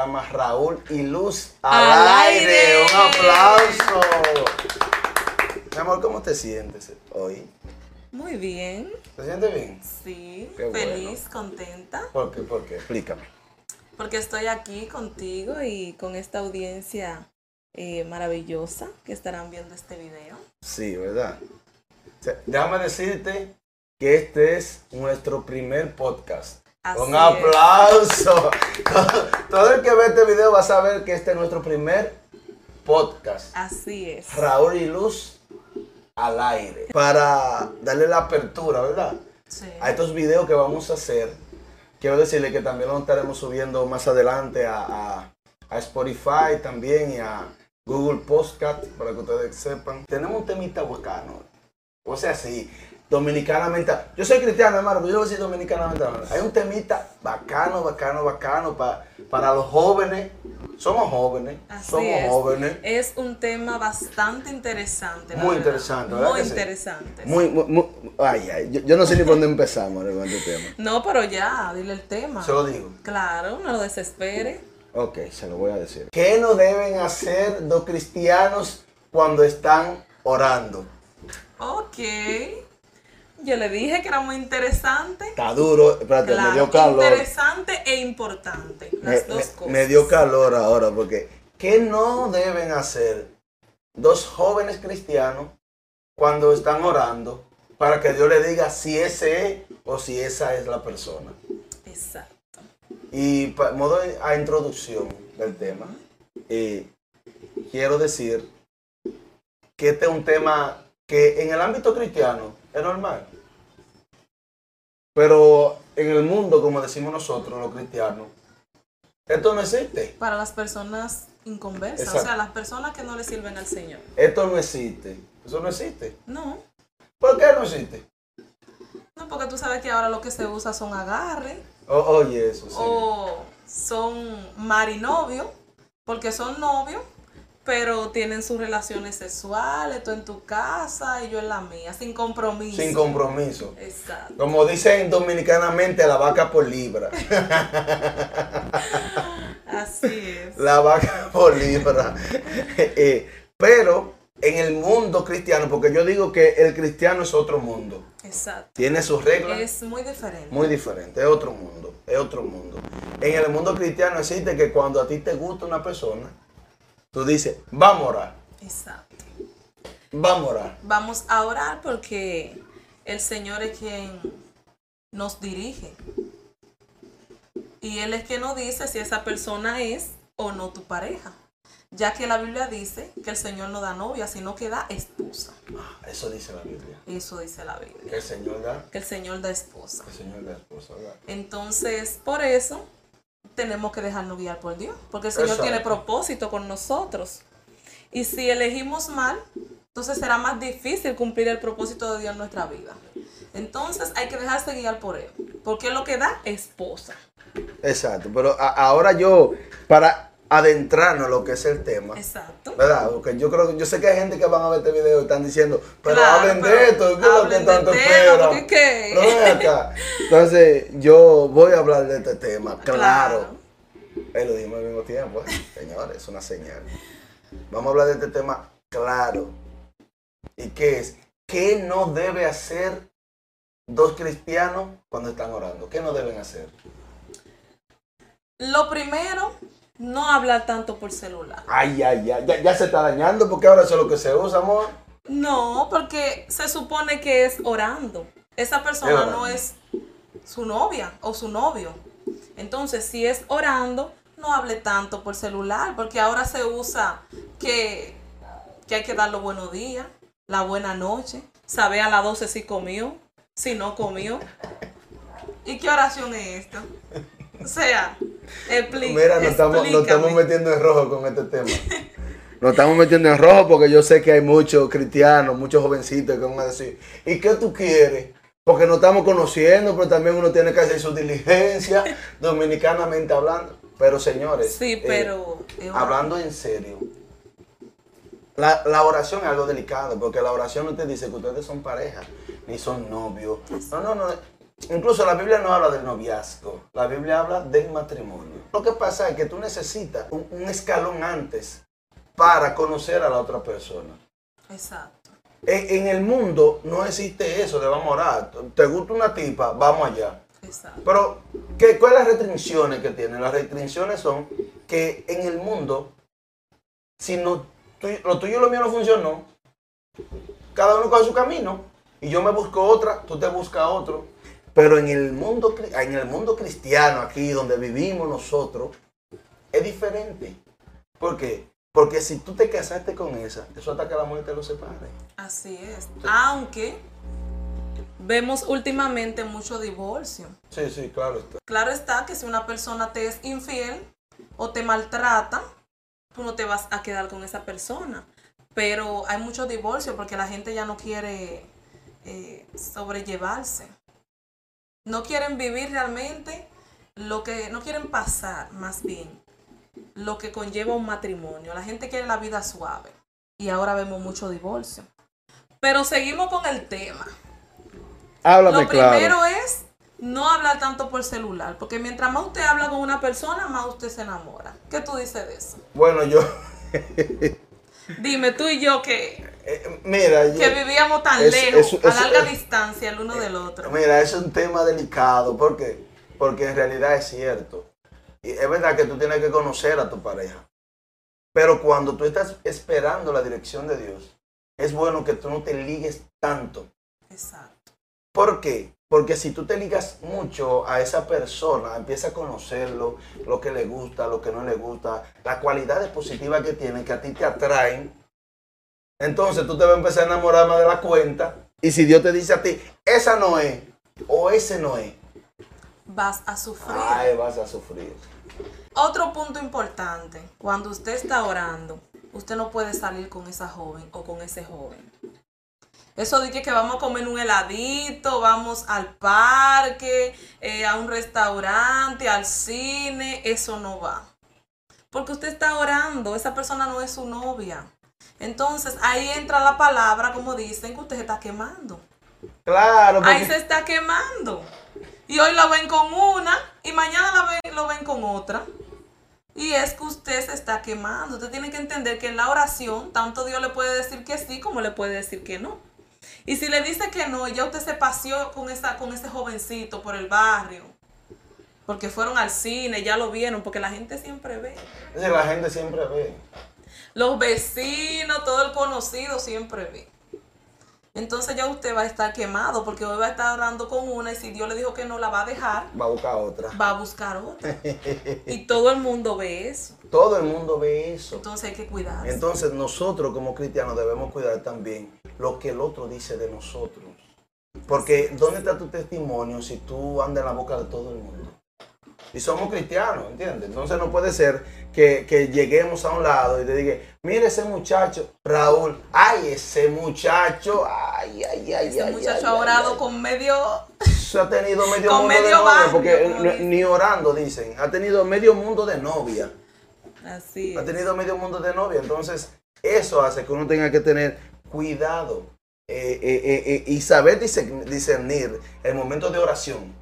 programa Raúl y Luz al, Al aire. aire. Un aplauso. Mi amor, ¿cómo te sientes hoy? Muy bien, ¿Te sientes bien? sí, Qué bueno. feliz, contenta, ¿Por qué? ¿Por qué? Explícame. porque estoy aquí contigo y con esta audiencia eh, maravillosa que estarán viendo este video. Sí, ¿verdad? O sea, déjame decirte que este es nuestro primer podcast. Así Un aplauso. Todo, todo el que ve este video va a saber que este es nuestro primer podcast. Así es. Raúl y Luz al aire. Para darle la apertura, ¿verdad? Sí. A estos videos que vamos a hacer. Quiero decirle que también lo estaremos subiendo más adelante a, a- a Spotify también y a Google Podcast para que ustedes sepan. Tenemos un temita bacano. O sea, sí, dominicanamente. Yo soy cristiano, hermano, pero yo lo voy a decir dominicanamente. Hay un temita bacano, bacano, bacano pa- para los jóvenes. Somos jóvenes. Así somos es. jóvenes. Es un tema bastante interesante. Muy verdad. interesante, ¿verdad Muy sí? interesante. Muy, muy, muy- ay, ay, yo, yo no sé ni por dónde empezamos con este tema. No, pero ya, dile el tema. Se lo digo. Claro, no lo desespere. Ok, se lo voy a decir. ¿Qué no deben hacer los cristianos cuando están orando? Ok. Yo le dije que era muy interesante. Está duro, espérate, me Claro, dio calor. interesante e importante. Me, Las dos me- cosas. me dio calor ahora porque ¿qué no deben hacer dos jóvenes cristianos cuando están orando para que Dios le diga si ese es o si esa es la persona? Exacto. Y modo a introducción del tema, eh, quiero decir que este es un tema que en el ámbito cristiano es normal. Pero en el mundo, como decimos nosotros los cristianos, esto no existe. Para las personas inconversas, Exacto. o sea, las personas que no le sirven al Señor. Esto no existe. Eso no existe. No, ¿Por qué no existe? no, porque tú sabes que ahora lo que se usa son agarres oye, eso sí. o son marinovio, porque son novios, pero tienen sus relaciones sexuales, tú en tu casa y yo en la mía, sin compromiso. Sin compromiso. Exacto. Como dicen dominicanamente, la vaca por libra. Así es. La vaca por libra. Eh, pero en el mundo cristiano, porque yo digo que el cristiano es otro mundo. Exacto. Tiene sus reglas Es muy diferente. muy diferentes. Es otro mundo. Es otro mundo. En el mundo cristiano existe que cuando a ti te gusta una persona, tú dices, vamos a orar. Exacto. Vamos a orar. Vamos a orar porque el Señor es quien nos dirige. Y Él es quien nos dice si esa persona es o no tu pareja. Ya que la Biblia dice que el Señor no da novia, sino que da esposa. Ah, Eso dice la Biblia. Eso dice la Que Biblia. el Señor da, Que el Señor da esposa. que el Señor da esposa. ¿verdad? Entonces, por eso tenemos que dejarnos guiar por Dios. Porque el Señor Exacto. tiene propósito con nosotros. Y si elegimos mal, entonces será más difícil cumplir el propósito de Dios en nuestra vida. Entonces hay que dejarse guiar por Él. Porque lo que da esposa. Exacto. Pero a- ahora yo, para adentrarnos en lo que es el tema. Exacto. ¿Verdad? Porque yo creo que yo sé que hay gente que van a ver este video y están diciendo, pero Claro, hablen pero de esto, ¿qué es lo que hablen de tanto esperan? ven acá. Entonces, yo voy a hablar de este tema, claro. Él lo dijimos al mismo tiempo, ¿eh? señores, es una señal. Vamos a hablar de este tema claro. ¿Y qué es? ¿Qué no debe hacer dos cristianos cuando están orando? ¿Qué no deben hacer? Lo primero, no hablar tanto por celular. Ay, ay, ay, ya, ya se está dañando porque ahora eso es lo que se usa, amor. No, porque se supone que es orando. Esa persona Es no es su novia o su novio. Entonces, si es orando, no hable tanto por celular, porque ahora se usa que, que hay que dar los buenos días, la buena noche, saber a las 12 si comió, si no comió. ¿Y qué oración es esta? O sea, expli- Mira, nos estamos, nos estamos metiendo en rojo con este tema. Nos estamos metiendo en rojo porque yo sé que hay muchos cristianos, muchos jovencitos que van a decir, ¿y qué tú quieres? Porque nos estamos conociendo, pero también uno tiene que hacer su diligencia, dominicanamente hablando. Pero señores, Sí, eh, pero... hablando en serio, la, la oración es algo delicado, porque la oración no te dice que ustedes son pareja, ni son novios. No, no, no. Incluso la Biblia no habla del noviazgo, la Biblia habla del matrimonio. lo que pasa es que tú necesitas un, un escalón antes para conocer a la otra persona. Exacto. En, en el mundo no existe eso de vamos a orar. Te gusta una tipa, vamos allá. Exacto. Pero, ¿qué, ¿cuáles las restricciones que tiene? Las restricciones son que en el mundo, si no, tú- lo tuyo y lo mío no funcionó, cada uno coge su camino y yo me busco otra, tú te buscas otro. Pero en el mundo, en el mundo cristiano, aquí donde vivimos nosotros, es diferente. ¿Por qué? Porque si tú te casaste con esa, eso hasta que la muerte los separe. Así es. Aunque vemos últimamente mucho divorcio. Sí, sí, claro está. Claro está que si una persona te es infiel o te maltrata, tú no te vas a quedar con esa persona. Pero hay mucho divorcio porque la gente ya no quiere eh, sobrellevarse. No quieren vivir realmente lo que, no quieren pasar más bien lo que conlleva un matrimonio. La gente quiere la vida suave y ahora vemos mucho divorcio. Pero seguimos con el tema. Háblame Lo primero es no hablar tanto por celular, porque mientras más usted habla con una persona, más usted se enamora. ¿Qué tú dices de eso? Bueno, yo, Dime tú y yo que, eh, mira, que yo- vivíamos tan Es- lejos, eso- a larga eh, distancia el uno del otro. Mira, es un tema delicado. ¿Por qué? Porque en realidad es cierto. Y es verdad que tú tienes que conocer a tu pareja. Pero cuando tú estás esperando la dirección de Dios, es bueno que tú no te ligues tanto. Exacto. ¿Por qué? Porque si tú te ligas mucho a esa persona, empieza a conocerlo, lo que le gusta, lo que no le gusta, las cualidades positivas que tiene, que a ti te atraen, entonces tú te vas a empezar a enamorar más de la cuenta. Y si Dios te dice a ti, esa no es, o ese no es, Vas a sufrir. ay, vas a sufrir. Otro punto importante, cuando usted está orando, usted no puede salir con esa joven o con ese joven. Eso de que, que vamos a comer un heladito, vamos al parque, eh, a un restaurante, al cine, eso no va. Porque usted está orando, esa persona no es su novia. Entonces ahí entra la palabra, como dicen, que usted se está quemando. Claro, Ahí porque se está quemando. Y hoy lo ven con una y mañana la ven- lo ven con otra. Y es que usted se está quemando. Usted tiene que entender que en la oración, tanto Dios le puede decir que sí como le puede decir que no. Y si le dice que no, ya usted se paseó con, esa, con ese jovencito por el barrio. Porque fueron al cine, ya lo vieron, porque la gente siempre ve. la gente siempre ve. Los vecinos, todo el conocido siempre ve. Entonces ya usted va a estar quemado porque hoy va a estar orando con una y si Dios le dijo que no la va a dejar, Va a buscar otra. va a buscar otra. Y todo el mundo ve eso. Todo el mundo ve eso. Entonces hay que cuidarse. Entonces nosotros como cristianos debemos cuidar también lo que el otro dice de nosotros. Porque ¿dónde está tu testimonio si tú andas en la boca de todo el mundo? Y somos cristianos, ¿entiendes? Entonces no puede ser que, que lleguemos a un lado y te diga, mire ese muchacho, Raúl, ay, ese muchacho, ay, ay, ay, Ese ay, muchacho ay, ha orado ay, con medio... Se ha tenido medio con mundo de medio novia, barrio, porque ni orando dicen, ha tenido medio mundo de novia. Así ha es. tenido medio mundo de novia. Entonces, eso hace que uno tenga que tener cuidado eh, eh, eh, y saber discern- discernir el momento de oración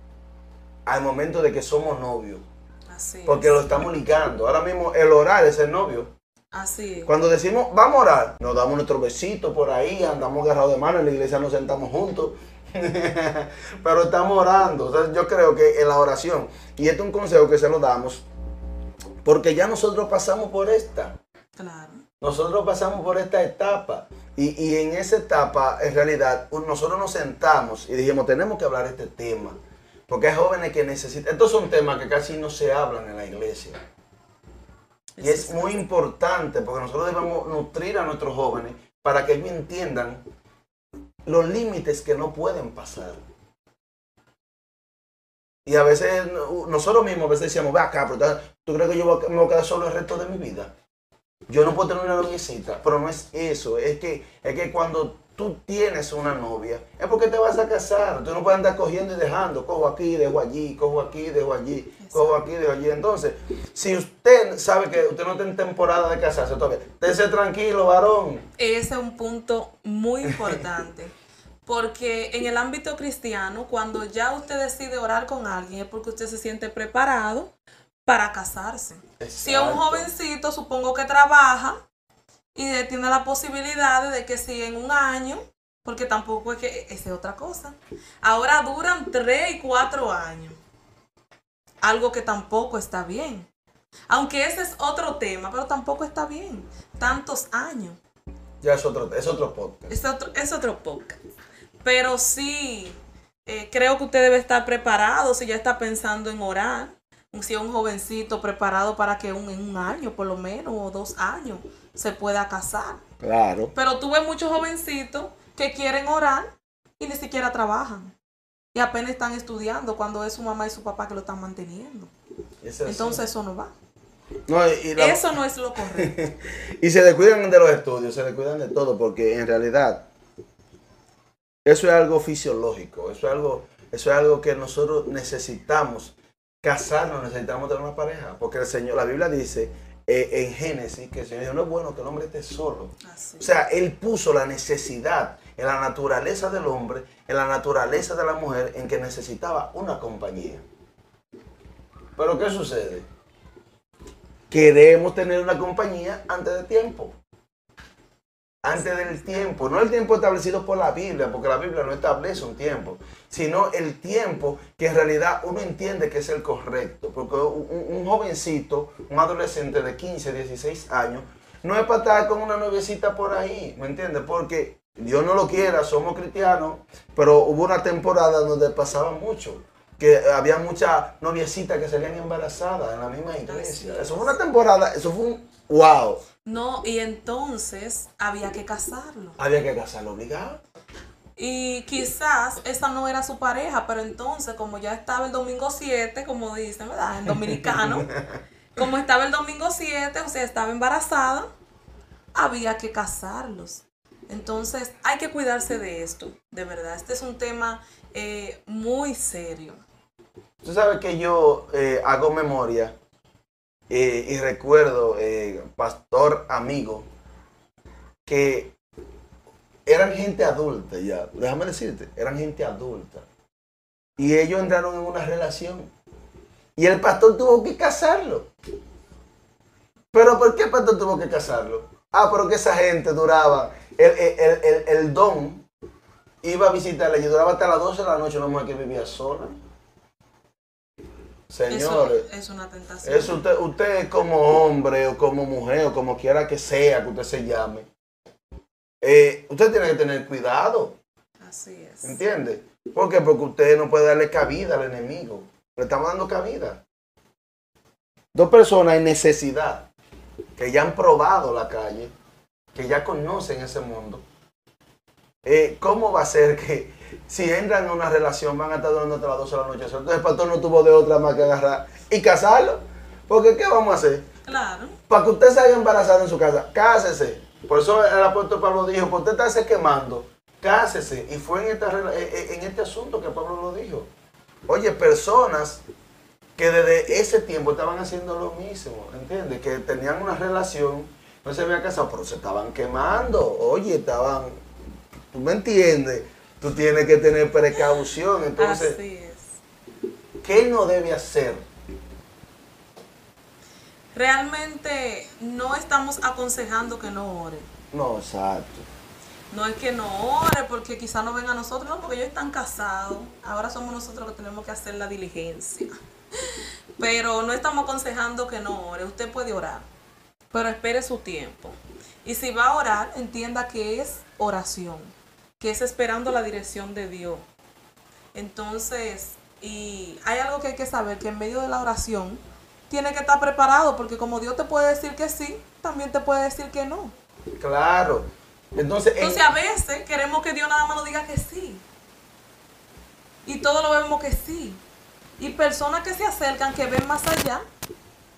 al momento de que somos novios. Así Porque es. lo estamos ligando. Ahora mismo el orar es el novio. Así es. Cuando decimos vamos a orar, nos damos nuestro besito por ahí, andamos agarrados de mano, en la iglesia nos sentamos juntos. Pero estamos orando. O sea, yo creo que en la oración, y este es un consejo que se lo damos, porque ya nosotros pasamos por esta. Claro. Nosotros pasamos por esta etapa y, y en esa etapa, en realidad, nosotros nos sentamos y dijimos, tenemos que hablar de este tema. Porque hay jóvenes que necesitan, estos son temas que casi no se hablan en la iglesia. Y es muy importante porque nosotros debemos nutrir a nuestros jóvenes para que ellos entiendan los límites que no pueden pasar. Y a veces no- nosotros mismos a veces decíamos, ve acá, pero tú crees que yo me voy a quedar solo el resto de mi vida. Yo no puedo tener una noviecita, pero no es eso, es que, es que cuando tú tienes una novia, es porque te vas a casar, tú no puedes andar cogiendo y dejando, cojo aquí, dejo allí, cojo aquí, dejo allí, cojo aquí, dejo allí. Entonces, si usted sabe que usted no está en temporada de casarse todavía, estése tranquilo, varón. Ese es un punto muy importante. Porque en el ámbito cristiano, cuando ya usted decide orar con alguien, es porque usted se siente preparado para casarse. Si es un jovencito, supongo que trabaja y tiene la posibilidad de que si en un año, porque tampoco es que esa es otra cosa. Ahora duran tres y cuatro años. Algo que tampoco está bien. Aunque ese es otro tema, pero tampoco está bien. Tantos años. Ya es otro, es otro podcast. Es otro, es otro podcast. Pero sí, eh, creo que usted debe estar preparado si ya está pensando en orar. Si es un jovencito preparado para que un- en un año, por lo menos, o dos años, se pueda casar. Claro. Pero tuve muchos jovencitos que quieren orar y ni siquiera trabajan. Y apenas están estudiando cuando es su mamá y su papá que lo están manteniendo. Es. Entonces eso no va. No, y, y la- Eso no es lo correcto. y se descuidan de los estudios, se descuidan de todo, porque en realidad eso es algo fisiológico, eso es algo, eso es algo que nosotros necesitamos casarnos, necesitamos tener una pareja, porque el Señor, la Biblia dice eh, en Génesis que el Señor dijo, no es bueno que el hombre esté solo. Así. O sea, Él puso la necesidad en la naturaleza del hombre, en la naturaleza de la mujer, en que necesitaba una compañía. Pero ¿qué sucede? Queremos tener una compañía antes de tiempo. Antes del tiempo, no el tiempo establecido por la Biblia, porque la Biblia no establece un tiempo, sino el tiempo que en realidad uno entiende que es el correcto. Porque un, un jovencito, un adolescente de 15, 16 años, no es para estar con una noviecita por ahí, ¿me entiendes? Porque Dios no lo quiera, somos cristianos, pero hubo una temporada donde pasaba mucho, que había muchas noviecitas que salían embarazadas en la misma iglesia. Eso fue una temporada, eso fue un wow. No, y entonces había que casarlo. Había que casarlo obligado. Y quizás esa no era su pareja, pero entonces, como ya estaba el domingo 7, como dicen, ¿verdad? En dominicano, como estaba el domingo 7, o sea, estaba embarazada, había que casarlos. Entonces, hay que cuidarse de esto, de verdad. Este es un tema eh, muy serio. Tú sabes que yo eh, hago memoria eh, y recuerdo, eh, pastor amigo, que eran gente adulta ya, déjame decirte, eran gente adulta. Y ellos entraron en una relación. Y el pastor tuvo que casarlo. ¿Pero por qué el pastor tuvo que casarlo? Ah, pero que esa gente duraba, el, el- el- el- don iba a visitarle y duraba hasta las 12 de la noche una mujer que vivía sola. Eso Señores, es una tentación. eso usted, usted como hombre o como mujer o como quiera que sea que usted se llame, eh, usted tiene que tener cuidado, Así es. ¿entiende? ¿Por qué? Porque usted no puede darle cabida al enemigo. Le estamos dando cabida. Dos personas en necesidad, que ya han probado la calle, que ya conocen ese mundo. Eh, ¿Cómo va a ser que si entran a una relación van a estar durando hasta las 12 de la noche? Entonces el pastor no tuvo de otra más que agarrar y casarlo. Porque ¿qué vamos a hacer? Claro. Para que usted se haya embarazado en su casa, cásese. Por eso el apóstol Pablo dijo, por usted estarse quemando, cásese. Y fue en, esta eh, eh, en este asunto que Pablo lo dijo. Oye, personas que desde ese tiempo estaban haciendo lo mismo, ¿entiendes? Que tenían una relación, no se habían casado, pero se estaban quemando. Oye, estaban, tú me entiendes, tú tienes que tener precaución. Entonces, Así es. ¿qué no debe hacer? Realmente no estamos aconsejando que no ore. No, exacto. No es que no ore porque quizá no venga a nosotros, no, porque ellos están casados. Ahora somos nosotros los que tenemos que hacer la diligencia. Pero no estamos aconsejando que no ore. Usted puede orar, pero espere su tiempo. Y si va a orar, entienda que es oración, que es esperando la dirección de Dios. Entonces, y hay algo que hay que saber, que en medio de la oración tiene que estar preparado, porque como Dios te puede decir que sí, también te puede decir que no. Claro. Entonces, en- Entonces a veces queremos que Dios nada más nos diga que sí. Y todo lo vemos que sí. Y personas que se acercan, que ven más allá,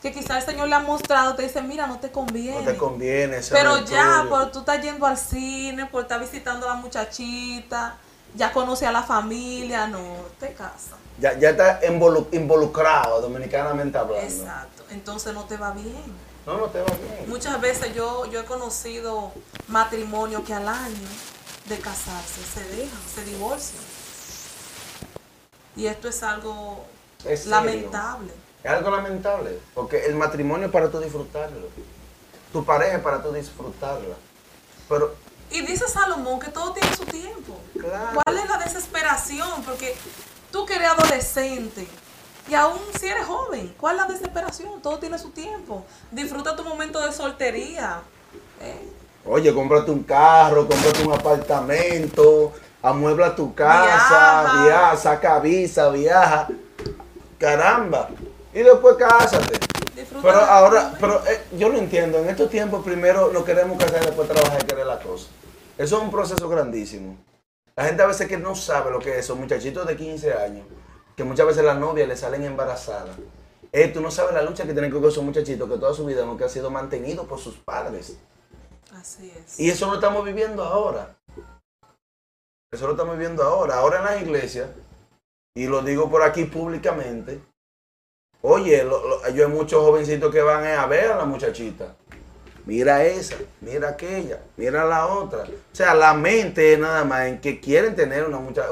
que quizás el Señor le ha mostrado, te dicen, mira, no te conviene. no te conviene. Pero ya, por tú estás yendo al cine, por estar visitando a la muchachita, ya conoce a la familia, no, te casa. Ya, ya está involu- involucrado, dominicanamente hablando. Exacto. Entonces no te va bien. No, no te va bien. Muchas veces yo, yo he conocido matrimonios que al año de casarse se dejan, se divorcian. Y esto es algo lamentable. Es algo lamentable, porque el matrimonio es para tú disfrutarlo. Tu pareja es para tú disfrutarla. Pero, Y dice Salomón que todo tiene su tiempo. claro, ¿Cuál es la desesperación? Porque tú que eres adolescente y aún si eres joven, ¿cuál es la desesperación? Todo tiene su tiempo. Disfruta tu momento de soltería. ¿eh? oye, cómprate un carro, cómprate un apartamento, amuebla tu casa, Viaja. viaja, saca visa, viaja. Caramba. Y después cásate. Disfruta Pero ahora, pero eh, yo lo entiendo, en estos tiempos primero nos queremos casar y después trabajar y querer la cosa. Eso es un proceso grandísimo. La gente a veces que no sabe lo que es eso, muchachitos de 15 años, que muchas veces las novias le salen embarazadas. Eh, tú no sabes la lucha que tienen que con esos muchachitos que toda su vida que han sido mantenidos por sus padres. Así es. Y eso lo estamos viviendo ahora. Eso lo estamos viviendo ahora. Ahora en las iglesias, y lo digo por aquí públicamente, oye, lo- lo- yo hay muchos jovencitos que van a ver a la muchachita. Mira esa, mira aquella, mira la otra. O sea, la mente es nada más en que quieren tener una muchacha.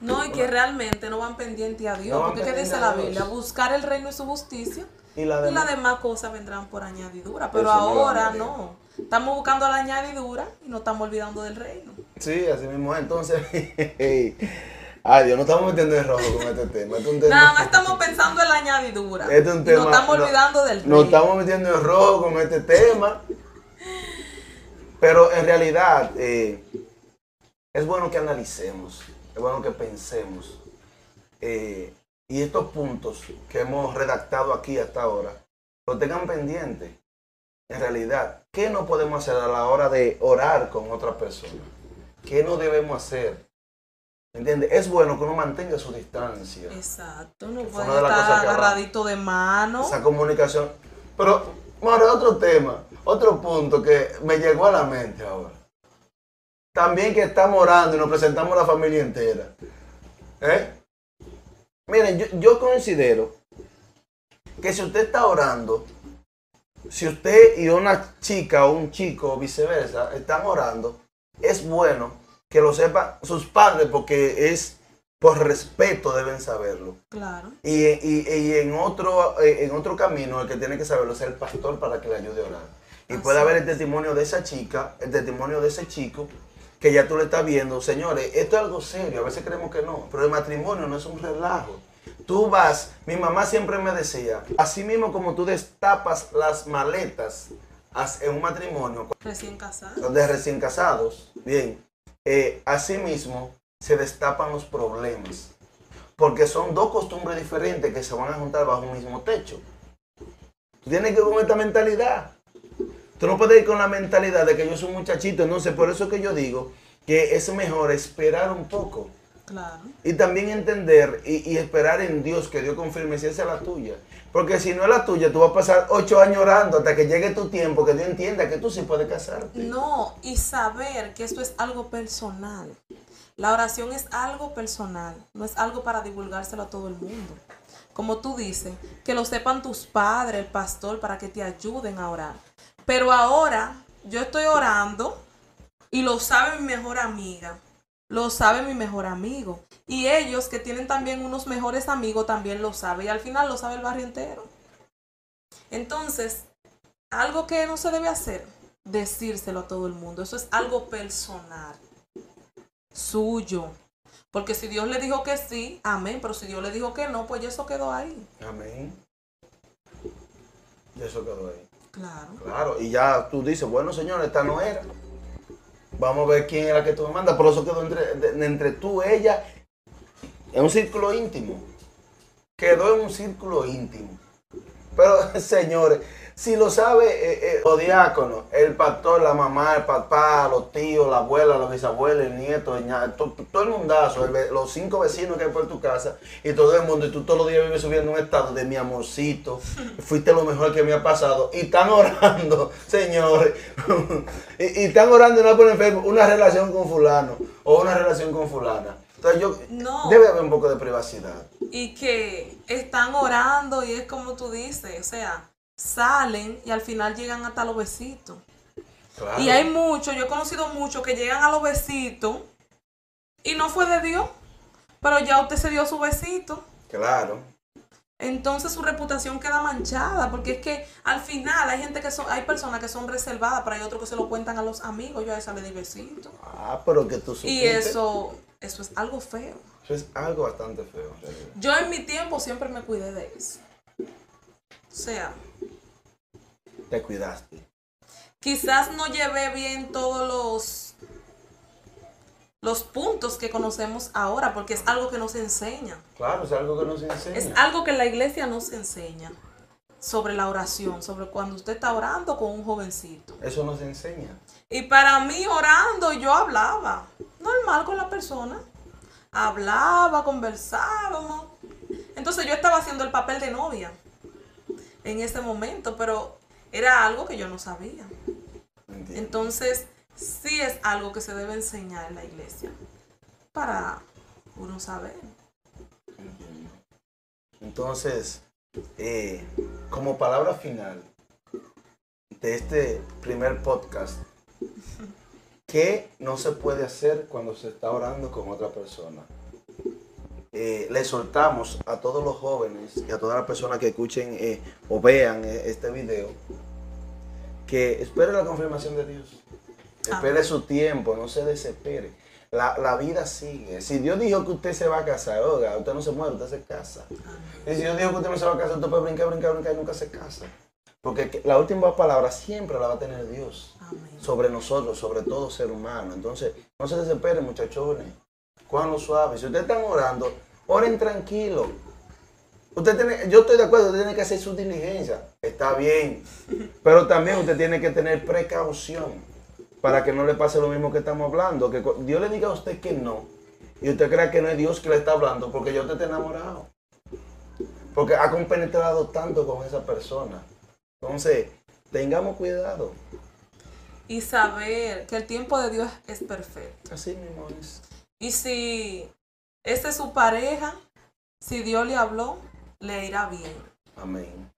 No, y que realmente no van pendientes a Dios. No porque ¿qué dice la. Biblia? Buscar el reino y su justicia. y la Y demás. las demás cosas vendrán por añadidura. Pero ahora no. Estamos buscando la añadidura y no estamos olvidando del reino. Sí, así mismo es. Entonces, ay Dios, no estamos metiendo en rojo con este tema. Este es un tema- Nada más estamos pensando en la añadidura. Este es un y tema- nos estamos no- olvidando del reino. Nos estamos metiendo en rojo con este tema. Pero en realidad eh, es bueno que analicemos, es bueno que pensemos. eh, y estos puntos que hemos redactado aquí hasta ahora, lo tengan pendiente. En realidad, ¿qué no podemos hacer a la hora de orar con otra persona? ¿Qué no debemos hacer? ¿Entiendes? Es bueno que uno mantenga su distancia. Exacto, no Fue pueden una de las estar agarradito de mano. esa comunicación. Pero, ahora otro tema, otro punto que me llegó a la mente ahora. También que estamos orando y nos presentamos la familia entera. ¿Eh? Miren, yo, yo considero que si usted está orando, si usted y una chica o un chico o viceversa están orando, es bueno que lo sepan sus padres porque es por respeto deben saberlo. Claro. Y, y- y en, otro, en otro camino, el que tiene que saberlo es el pastor para que le ayude a orar. Y Así puede haber el es. testimonio de esa chica, el testimonio de ese chico, que ya tú le estás viendo. Señores, esto es algo serio, a veces creemos que no, pero el matrimonio no es un relajo. Tú vas, mi mamá siempre me decía, así mismo como tú destapas las maletas as- en un matrimonio, Recién casado. de recién casados, bien, eh, así mismo se destapan los problemas. Porque son dos costumbres diferentes que se van a juntar bajo un mismo techo. Tú tienes que ir con esta mentalidad. Tú no puedes ir con la mentalidad de que yo soy un muchachito. Entonces, por eso que yo digo que es mejor esperar un poco. Claro. Y también entender y, y esperar en Dios que Dios confirme si esa es la tuya. Porque si no es la tuya, tú vas a pasar ocho años orando hasta que llegue tu tiempo, que Dios entienda que tú sí puedes casarte. No, y saber que esto es algo personal. La oración es algo personal, no es algo para divulgárselo a todo el mundo. Como tú dices, que lo sepan tus padres, el pastor, para que te ayuden a orar. Pero ahora yo estoy orando y lo sabe mi mejor amiga, lo sabe mi mejor amigo. Y ellos que tienen también unos mejores amigos también lo saben. Y al final lo sabe el barrio entero. Entonces, algo que no se debe hacer, decírselo a todo el mundo. Eso es algo personal, suyo. Porque si Dios le dijo que sí, amén. Pero si Dios le dijo que no, pues ya eso quedó ahí. Amén. Y eso quedó ahí. Claro. Claro, y ya tú dices, bueno, señor, esta no era. Vamos a ver quién era que tú me mandas. Por eso quedó entre, de- entre tú, ella, en un círculo íntimo. Quedó en un círculo íntimo. Pero, señores, si lo sabe eh, eh, los diáconos, el pastor, la mamá, el papá, los tíos, la abuela, los bisabuelos, el nieto, el ña- to- to- todo el mundazo, el los cinco vecinos que hay por tu casa y todo el mundo, y tú todos los días vives subiendo un estado de mi amorcito, fuiste lo mejor que me ha pasado, y están orando, señores, y, y están orando y no ponen Facebook una relación con fulano o una relación con fulana. Entonces yo, No. debe haber un poco de privacidad. Y que están orando y es como tú dices, o sea, salen y al final llegan hasta los besitos. Claro. Y hay muchos, yo he conocido muchos que llegan a los besitos y no fue de Dios, pero ya usted se dio su besito. Claro. entonces su reputación queda manchada, porque es que al final hay gente que son, hay personas que son reservadas, pero hay otros que se lo cuentan a los amigos, yo a esa le di besito. Ah, pero que tú Y supiste. eso, eso es algo feo. Eso es algo bastante feo. Yo en mi tiempo siempre me cuidé de eso. O sea, Te cuidaste. quizás no llevé bien todos los los puntos que conocemos ahora, porque es algo que nos enseña. Claro, es algo que nos enseña. Es algo que la iglesia nos enseña sobre la oración, sobre cuando usted está orando con un jovencito. Eso nos enseña. Y para mí orando yo hablaba, normal con la persona. Hablaba, conversábamos. Entonces yo estaba haciendo el papel de novia en ese momento, pero era algo que yo no sabía. Entonces sí es algo que se debe enseñar en la iglesia para uno saber. Entiendo. Entonces, eh, como palabra final de este primer podcast, ¿qué no se puede hacer cuando se está orando con otra persona? Eh, le soltamos a todos los jóvenes y a todas las personas que escuchen eh, o vean eh, este video que espere la confirmación de Dios. Espere su tiempo, no se desespere. La, la vida sigue. Si Dios dijo que usted se va a casar, oiga, usted no se muere, usted se casa. Y si Dios dijo que usted no se va a casar, usted puede brincar, brincar, brincar y nunca se casa. Porque que- la última palabra siempre la va a tener Dios Amén. sobre nosotros, sobre todo ser humano. Entonces, no se desesperen, muchachones. Cuando suave. Si ustedes están orando, oren tranquilo. Usted tiene, yo estoy de acuerdo, usted tiene que hacer su diligencia. Está bien. Pero también usted tiene que tener precaución para que no le pase lo mismo que estamos hablando. Que Dios le diga a usted que no. Y usted crea que no es Dios que le está hablando porque ya usted está enamorado. Porque ha compenetrado tanto con esa persona. Entonces, tengamos cuidado. Y saber que el tiempo de Dios es perfecto. Así mismo es. Y si esta es su pareja, si Dios le habló, le irá bien. Amén.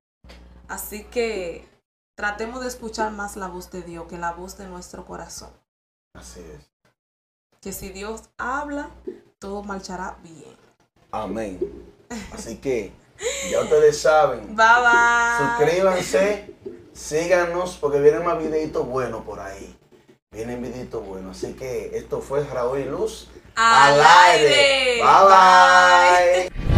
Así que tratemos de escuchar más la voz de Dios que la voz de nuestro corazón. Así es. Que si Dios habla, todo marchará bien. Amén. Así que ya ustedes saben. Bye bye. Suscríbanse, síganos porque vienen más videitos buenos por ahí. Vienen videitos buenos. Así que esto fue Raúl y Luz Al aire. Bye bye.